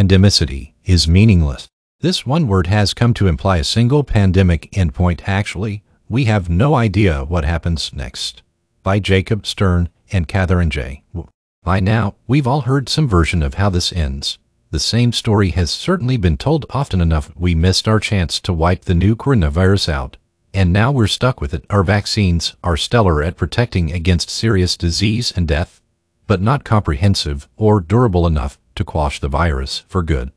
endemicity is meaningless. This one word has come to imply a single pandemic endpoint. Actually, we have no idea what happens next. By Jacob Stern and Katherine J. By now, we've all heard some version of how this ends. The same story has certainly been told often enough we missed our chance to wipe the new coronavirus out. And now we're stuck with it. Our vaccines are stellar at protecting against serious disease and death, but not comprehensive or durable enough to quash the virus for good.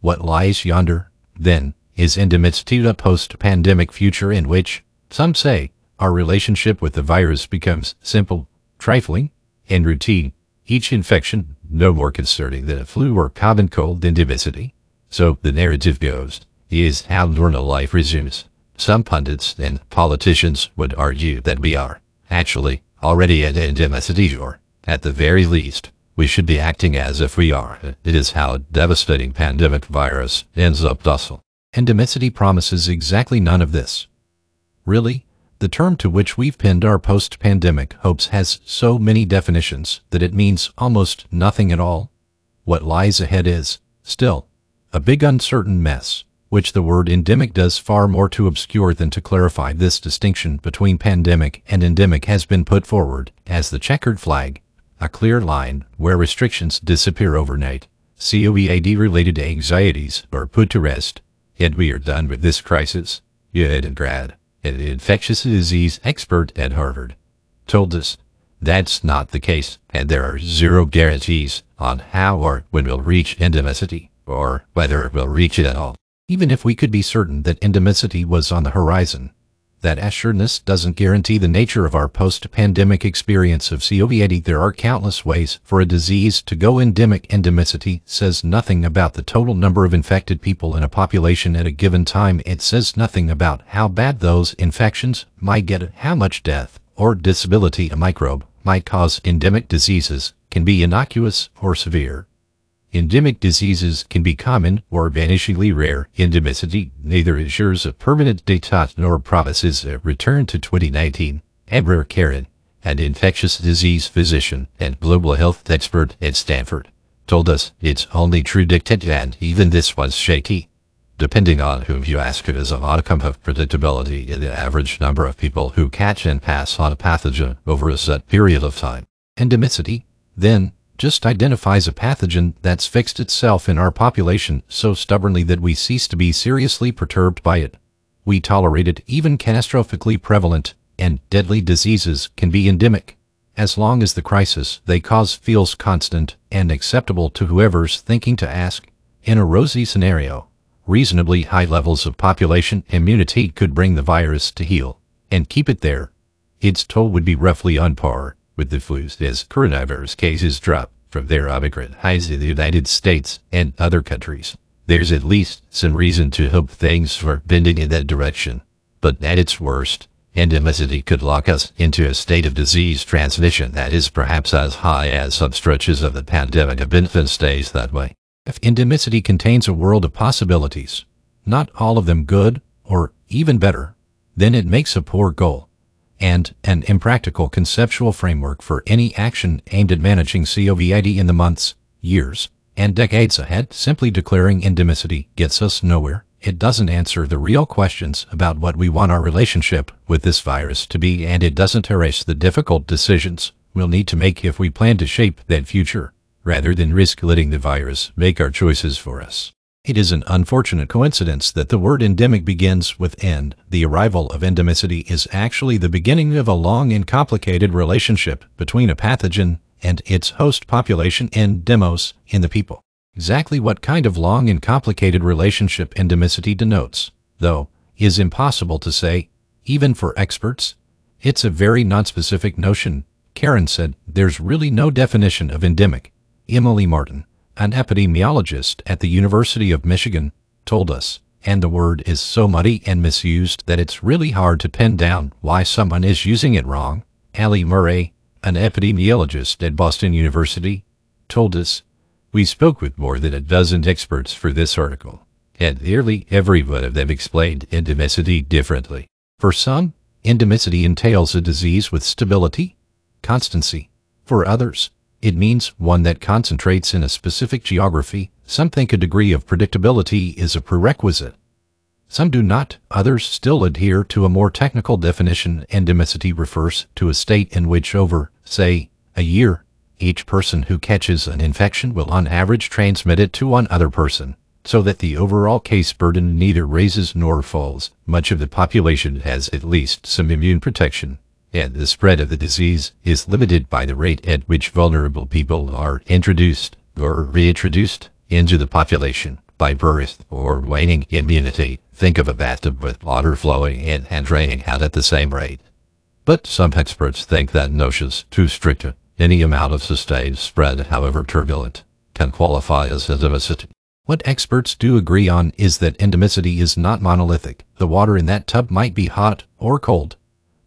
What lies yonder, then, is endemicity a post-pandemic future in which, some say, our relationship with the virus becomes simple, trifling, and routine. Each infection no more concerning than a flu or common cold endemicity. So the narrative goes, is how normal life resumes. Some pundits and politicians would argue that we are, actually, already at endemicity or, at the very least, we should be acting as if we are. It is how a devastating pandemic virus ends up docile. Endemicity promises exactly none of this. Really, the term to which we've pinned our post-pandemic hopes has so many definitions that it means almost nothing at all. What lies ahead is, still, a big uncertain mess, which the word endemic does far more to obscure than to clarify this distinction between pandemic and endemic has been put forward as the checkered flag, a clear line where restrictions disappear overnight. COVID-related anxieties are put to rest, and we are done with this crisis. Ed Grad an infectious disease expert at Harvard, told us that's not the case, and there are zero guarantees on how or when we'll reach endemicity, or whether we'll reach it at all. Even if we could be certain that endemicity was on the horizon, that assuredness doesn't guarantee the nature of our post-pandemic experience of COVID. There are countless ways for a disease to go endemic. Endemicity says nothing about the total number of infected people in a population at a given time. It says nothing about how bad those infections might get, how much death or disability a microbe might cause. Endemic diseases can be innocuous or severe. Endemic diseases can be common or vanishingly rare. Endemicity neither assures a permanent detox nor promises a return to 2019. Abraar Karan, an infectious disease physician and global health expert at Stanford, told us it's only true dictate and even this was shaky. Depending on whom you ask, it is a modicum of predictability in the average number of people who catch and pass on a pathogen over a set period of time. Endemicity, then, just identifies a pathogen that's fixed itself in our population so stubbornly that we cease to be seriously perturbed by it. We tolerate it even catastrophically prevalent, and deadly diseases can be endemic, as long as the crisis they cause feels constant and acceptable to whoever's thinking to ask. In a rosy scenario, reasonably high levels of population immunity could bring the virus to heel and keep it there. Its toll would be roughly on par with the flu's as coronavirus cases drop from their Omicron highs in the United States and other countries. There's at least some reason to hope things are bending in that direction. But at its worst, endemicity could lock us into a state of disease transmission that is perhaps as high as some stretches of the pandemic have been and stays that way. If endemicity contains a world of possibilities, not all of them good or even better, then it makes a poor goal and an impractical conceptual framework for any action aimed at managing COVID in the months, years, and decades ahead. Simply declaring endemicity gets us nowhere. It doesn't answer the real questions about what we want our relationship with this virus to be, and it doesn't erase the difficult decisions we'll need to make if we plan to shape that future, rather than risk letting the virus make our choices for us. It is an unfortunate coincidence that the word endemic begins with end. The arrival of endemicity is actually the beginning of a long and complicated relationship between a pathogen and its host population endemos in the people. Exactly what kind of long and complicated relationship endemicity denotes, though, is impossible to say, even for experts. It's a very nonspecific notion. Karan said, there's really no definition of endemic. Emily Martin, an epidemiologist at the University of Michigan, told us, and the word is so muddy and misused that it's really hard to pin down why someone is using it wrong. Ellie Murray, an epidemiologist at Boston University, told us, we spoke with more than a dozen experts for this article, and nearly every one of them explained endemicity differently. For some, endemicity entails a disease with stability, constancy. For others, It means one that concentrates in a specific geography. Some think a degree of predictability is a prerequisite. Some do not, others still adhere to a more technical definition. Endemicity refers to a state in which over, say, a year, each person who catches an infection will on average transmit it to one other person, so that the overall case burden neither raises nor falls. Much of the population has at least some immune protection, and the spread of the disease is limited by the rate at which vulnerable people are introduced or reintroduced into the population by birth or waning immunity. Think of a bathtub with water flowing in and draining out at the same rate. But some experts think that notion's too strict. Any amount of sustained spread, however turbulent, can qualify as endemicity. What experts do agree on is that endemicity is not monolithic. The water in that tub might be hot or cold.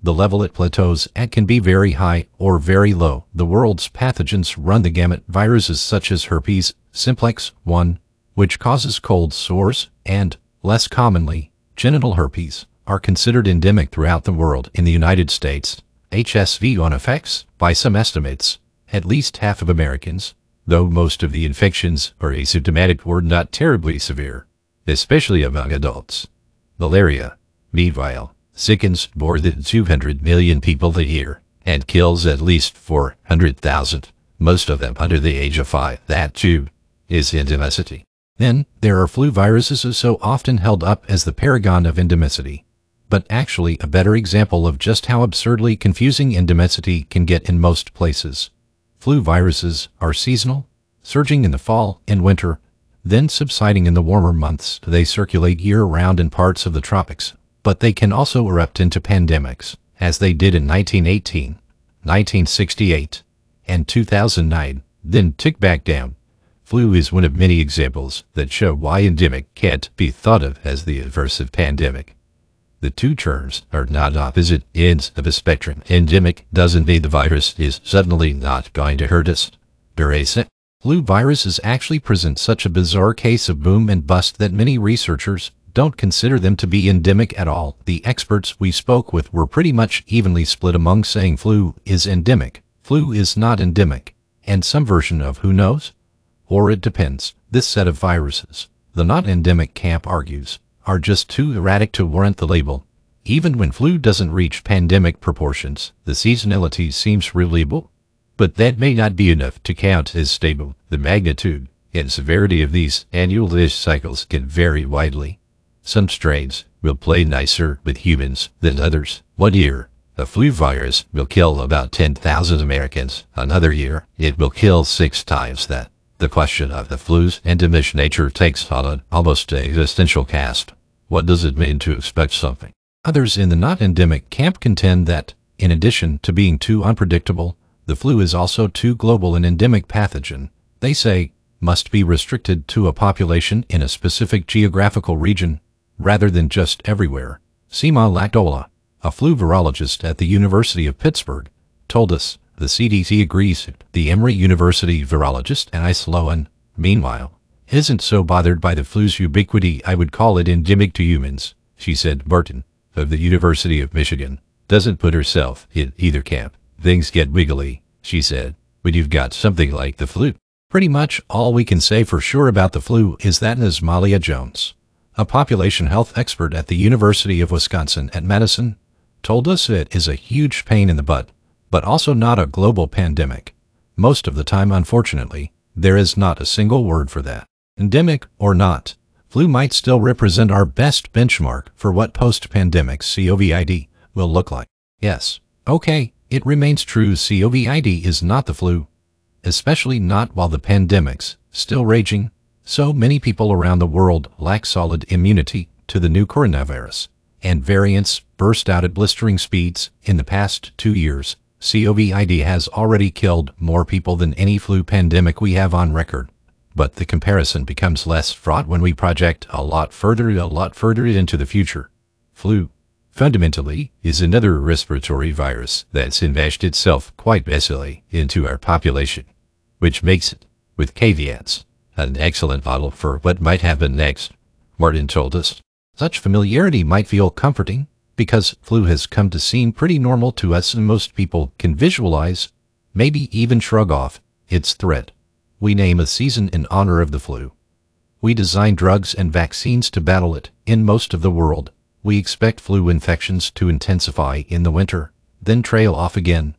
The level it plateaus at can be very high or very low. The world's pathogens run the gamut. Viruses such as herpes simplex 1, which causes cold sores, and Less commonly, genital herpes are considered endemic throughout the world. In the United States, HSV1 affects, by some estimates, at least half of Americans, though most of the infections are asymptomatic or not terribly severe, especially among adults. Malaria, meanwhile, sickens more than 200 million people a year and kills at least 400,000, most of them under the age of 5. That, too, is endemicity. Then, there are flu viruses so often held up as the paragon of endemicity, but actually a better example of just how absurdly confusing endemicity can get in most places. Flu viruses are seasonal, surging in the fall and winter, then subsiding in the warmer months. They circulate year-round in parts of the tropics, but they can also erupt into pandemics, as they did in 1918, 1968, and 2009, then tick back down. Flu is one of many examples that show why endemic can't be thought of as the inverse of pandemic. The two terms are not opposite ends of a spectrum. Endemic doesn't mean the virus is suddenly not going to hurt us. Duracet. Flu viruses actually present such a bizarre case of boom and bust that many researchers don't consider them to be endemic at all. The experts we spoke with were pretty much evenly split among saying flu is endemic, flu is not endemic, and some version of who knows or it depends. This set of viruses, the not endemic camp argues, are just too erratic to warrant the label. Even when flu doesn't reach pandemic proportions, the seasonality seems reliable, but that may not be enough to count as stable. The magnitude and severity of these annual dish cycles can vary widely. Some strains will play nicer with humans than others. One year, the flu virus will kill about 10,000 Americans. Another year, it will kill six times that. The question of the flu's endemic nature takes on an almost existential cast. What does it mean to expect something? Others in the not endemic camp contend that, in addition to being too unpredictable, the flu is also too global an endemic pathogen. They say, must be restricted to a population in a specific geographical region, rather than just everywhere. Seema Lakdawala, a flu virologist at the University of Pittsburgh, told us the CDC agrees. The Emory University virologist, Anice Lowen, meanwhile, isn't so bothered by the flu's ubiquity I would call it endemic to humans. She said Barton, of the University of Michigan, doesn't put herself in either camp. Things get wiggly, she said, when you've got something like the flu. Pretty much all we can say for sure about the flu is that Ms. Malia Jones, a population health expert at the University of Wisconsin at Madison, told us it is a huge pain in the butt but also not a global pandemic. Most of the time, unfortunately, there is not a single word for that. Endemic or not, flu might still represent our best benchmark for what post-pandemic COVID will look like. Yes, okay, it remains true COVID is not the flu, especially not while the pandemic's still raging. So many people around the world lack solid immunity to the new coronavirus, and variants burst out at blistering speeds in the past two years COVID has already killed more people than any flu pandemic we have on record. But the comparison becomes less fraught when we project a lot further, a lot further into the future. Flu, fundamentally, is another respiratory virus that's enmeshed itself quite basically into our population, which makes it, with caveats, an excellent model for what might happen next, Martin told us. Such familiarity might feel comforting, because flu has come to seem pretty normal to us and most people can visualize, maybe even shrug off, its threat. We name a season in honor of the flu. We design drugs and vaccines to battle it. In most of the world, we expect flu infections to intensify in the winter, then trail off again.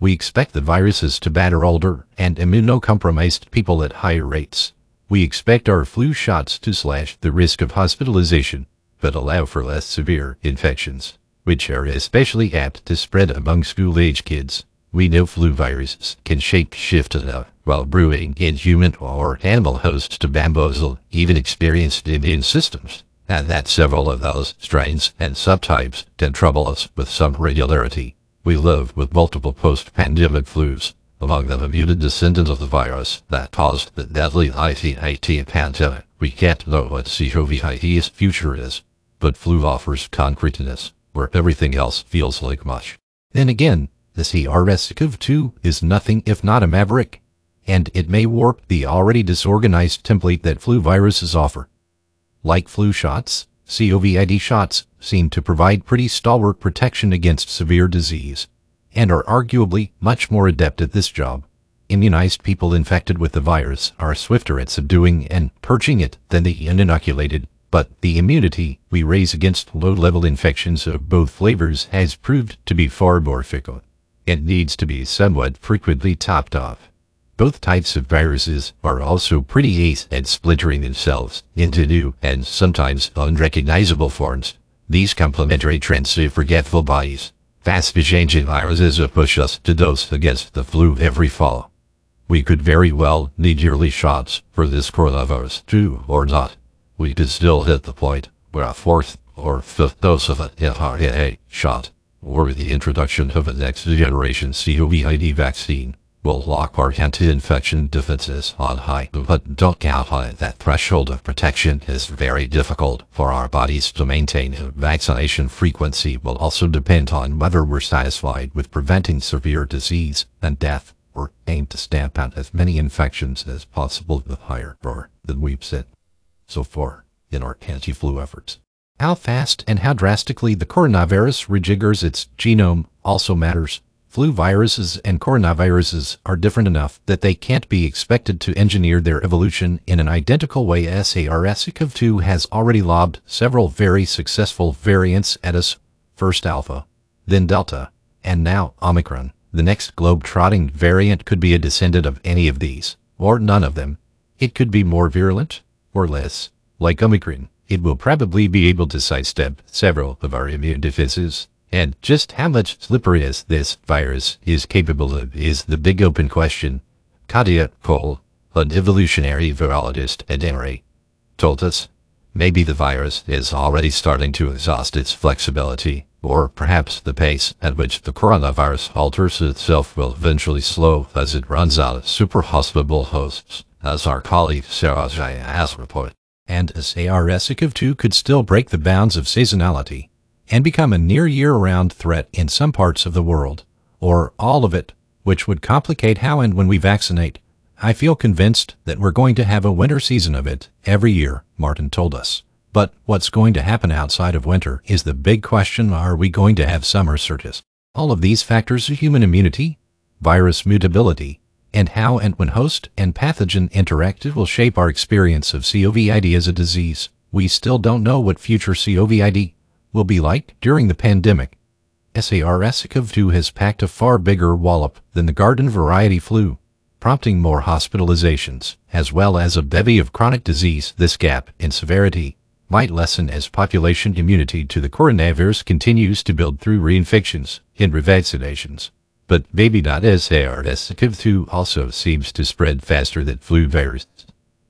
We expect the viruses to batter older and immunocompromised people at higher rates. We expect our flu shots to slash the risk of hospitalization, but allow for less severe infections, which are especially apt to spread among school-age kids. We know flu viruses can shape shift enough while brewing in human or animal hosts to bamboozle even experienced immune systems, and that several of those strains and subtypes can trouble us with some regularity. We live with multiple post-pandemic flus, among them a mutant descendant of the virus that caused the deadly COVID-19 pandemic. We can't know what COVID's future is, but flu offers concreteness, where everything else feels like mush. Then again, the SARS-CoV-2 is nothing if not a maverick, and it may warp the already disorganized template that flu viruses offer. Like flu shots, COVID shots seem to provide pretty stalwart protection against severe disease, and are arguably much more adept at this job. Immunized people infected with the virus are swifter at subduing and purging it than the uninoculated, but the immunity we raise against low-level infections of both flavors has proved to be far more fickle. It needs to be somewhat frequently topped off. Both types of viruses are also pretty ace at splintering themselves into new and sometimes unrecognizable forms. These complementary trends to forgetful bodies. Fast changing viruses push us to dose against the flu every fall. We could very well need yearly shots for this coronavirus too, or not. We could still hit the point where a fourth or fifth dose of an mRNA shot, or the introduction of a next generation COVID vaccine, will lock our anti-infection defenses on high. But don't count on it. That threshold of protection is very difficult for our bodies to maintain. Vaccination frequency will also depend on whether we're satisfied with preventing severe disease and death or aim to stamp out as many infections as possible with higher bar than we've set so far in our anti-flu efforts. How fast and how drastically the coronavirus rejiggers its genome also matters. Flu viruses and coronaviruses are different enough that they can't be expected to engineer their evolution in an identical way. SARS-CoV-2 has already lobbed several very successful variants at us, first Alpha, then Delta, and now Omicron. The next globe-trotting variant could be a descendant of any of these, or none of them. It could be more virulent, or less. Like Omicron, it will probably be able to sidestep several of our immune defenses and just how much slipperiness this virus is capable of is the big open question. Katia Koelle, an evolutionary virologist at Emory, told us maybe the virus is already starting to exhaust its flexibility, or perhaps the pace at which the coronavirus alters itself will eventually slow as it runs out of super hospitable hosts, as our colleague Sarah Zhang has reported. And as SARS-CoV-2 could still break the bounds of seasonality, and become a near year-round threat in some parts of the world, or all of it, which would complicate how and when we vaccinate. I feel convinced that we're going to have a winter season of it every year, Martin told us. But what's going to happen outside of winter is the big question are we going to have summer surges? All of these factors of human immunity, virus mutability, and how and when host and pathogen interact will shape our experience of COVID as a disease. We still don't know what future COVID will be like during the pandemic. SARS-CoV-2 has packed a far bigger wallop than the garden variety flu, prompting more hospitalizations, as well as a bevy of chronic disease. This gap in severity might lessen as population immunity to the coronavirus continues to build through reinfections and revaccinations. But maybe not SARS-CoV-2 also seems to spread faster than flu viruses.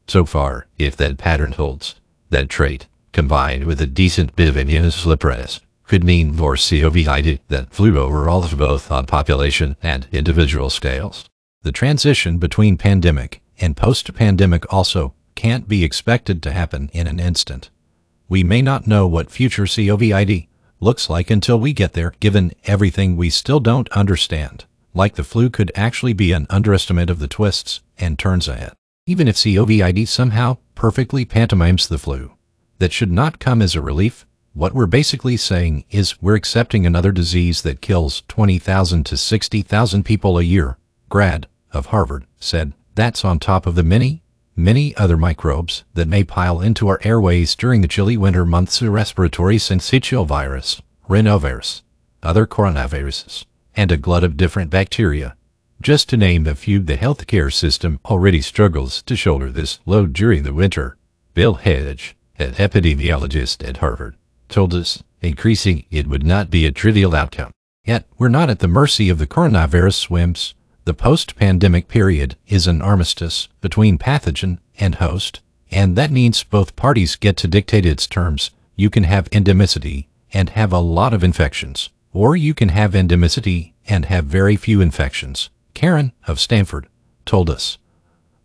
So far, if that pattern holds, that trait combined with a decent bit of immunosuppress, could mean more COVID than flu overall both on population and individual scales. The transition between pandemic and post-pandemic also can't be expected to happen in an instant. We may not know what future COVID looks like until we get there, given everything we still don't understand. Like the flu could actually be an underestimate of the twists and turns ahead. Even if COVID somehow perfectly pantomimes the flu, that should not come as a relief. What we're basically saying is we're accepting another disease that kills 20,000 to 60,000 people a year. Grad, of Harvard, said, That's on top of the many, many other microbes that may pile into our airways during the chilly winter months respiratory syncytial virus, rhinovirus, other coronaviruses, and a glut of different bacteria. Just to name a few, the healthcare system already struggles to shoulder this load during the winter. Bill Hanage, an epidemiologist at Harvard, told us increasing it would not be a trivial outcome. Yet, we're not at the mercy of the coronavirus swims. The post-pandemic period is an armistice between pathogen and host, and that means both parties get to dictate its terms. You can have endemicity and have a lot of infections, or you can have endemicity and have very few infections. Karan of Stanford told us.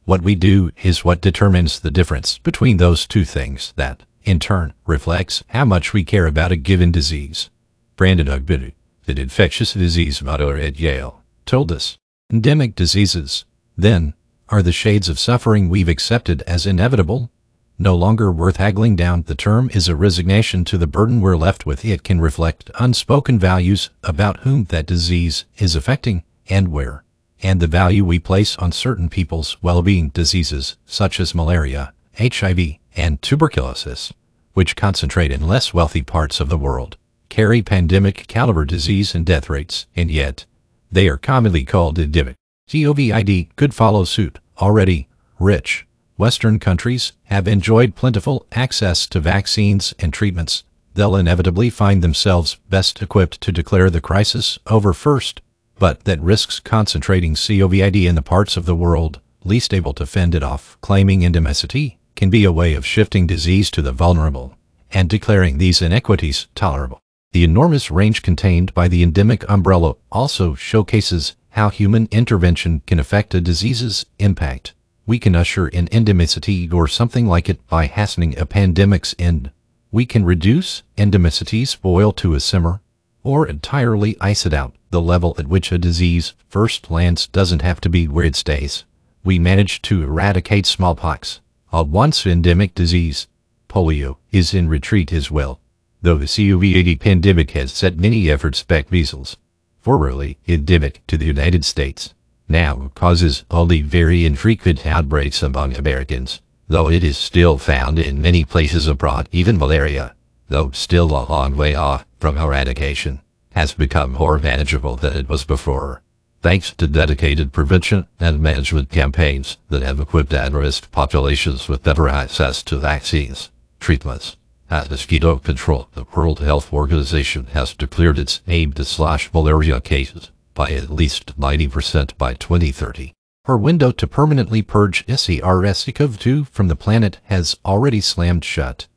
What we do is what determines the difference between those two things that, in turn, reflects how much we care about a given disease. Brandon Ogbunu, the infectious disease modeler at Yale, told us. Endemic diseases, then, are the shades of suffering we've accepted as inevitable, no longer worth haggling down. The term is a resignation to the burden we're left with. It can reflect unspoken values about whom that disease is affecting and where and the value we place on certain people's well-being diseases such as malaria, HIV, and tuberculosis, which concentrate in less wealthy parts of the world, carry pandemic caliber disease and death rates, and yet they are commonly called endemic. COVID could follow suit. Already rich Western countries have enjoyed plentiful access to vaccines and treatments. They'll inevitably find themselves best equipped to declare the crisis over first but that risks concentrating COVID in the parts of the world least able to fend it off. Claiming endemicity can be a way of shifting disease to the vulnerable and declaring these inequities tolerable. The enormous range contained by the endemic umbrella also showcases how human intervention can affect a disease's impact. We can usher in endemicity or something like it by hastening a pandemic's end. We can reduce endemicity's boil to a simmer or entirely ice it out. The level at which a disease first lands doesn't have to be where it stays. We managed to eradicate smallpox, a once endemic disease. Polio is in retreat as well, though the COVID-19 pandemic has set many efforts back measles, formerly endemic to the United States, now causes only very infrequent outbreaks among Americans, though it is still found in many places abroad, even malaria though still a long way off from eradication, has become more manageable than it was before, thanks to dedicated prevention and management campaigns that have equipped at-risk populations with better access to vaccines, treatments, and mosquito control. The World Health Organization has declared its aim to slash malaria cases by at least 90% by 2030. Her window to permanently purge SARS-CoV-2 from the planet has already slammed shut.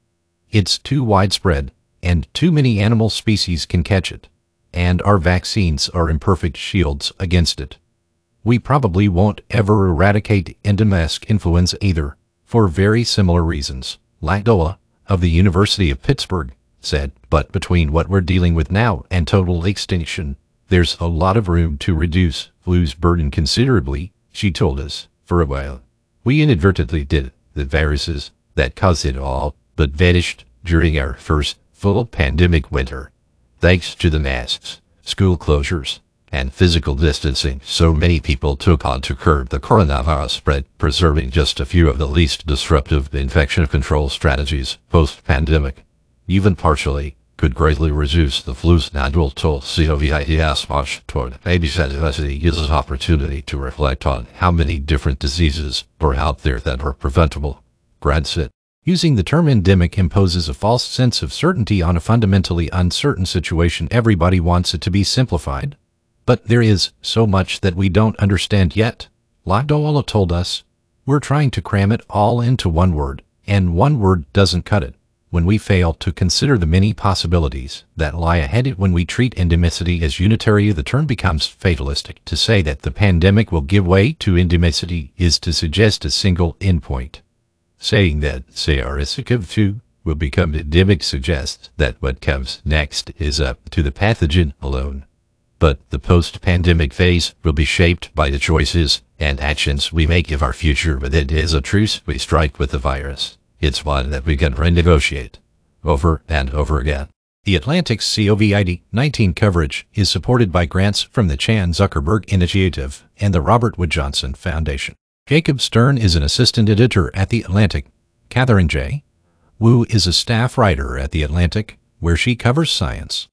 It's too widespread, and too many animal species can catch it, and our vaccines are imperfect shields against it. We probably won't ever eradicate endemic influenza either, for very similar reasons. Lakdawala of the University of Pittsburgh said, but between what we're dealing with now and total extinction, there's a lot of room to reduce flu's burden considerably, she told us, for a while. We inadvertently did. The viruses that cause it all but vanished during our first full pandemic winter. Thanks to the masks, school closures, and physical distancing, so many people took on to curb the coronavirus spread, preserving just a few of the least disruptive infection control strategies post-pandemic. Even partially, could greatly reduce the flu's annual toll. COVID's march toward baby sensitivity gives opportunity to reflect on how many different diseases are out there that are preventable. Said. Using the term endemic imposes a false sense of certainty on a fundamentally uncertain situation. Everybody wants it to be simplified. But there is so much that we don't understand yet. Lakdawala told us, we're trying to cram it all into one word, and one word doesn't cut it. When we fail to consider the many possibilities that lie ahead when we treat endemicity as unitary, the term becomes fatalistic. To say that the pandemic will give way to endemicity is to suggest a single endpoint. Saying that SARS-CoV-2 will become endemic suggests that what comes next is up to the pathogen alone. But the post-pandemic phase will be shaped by the choices and actions we make of our future, but it is a truce we strike with the virus. It's one that we can renegotiate over and over again. The Atlantic's COVID 19 coverage is supported by grants from the Chan Zuckerberg Initiative and the Robert Wood Johnson Foundation. Jacob Stern is an assistant editor at The Atlantic. Katherine J. Wu is a staff writer at The Atlantic, where she covers science.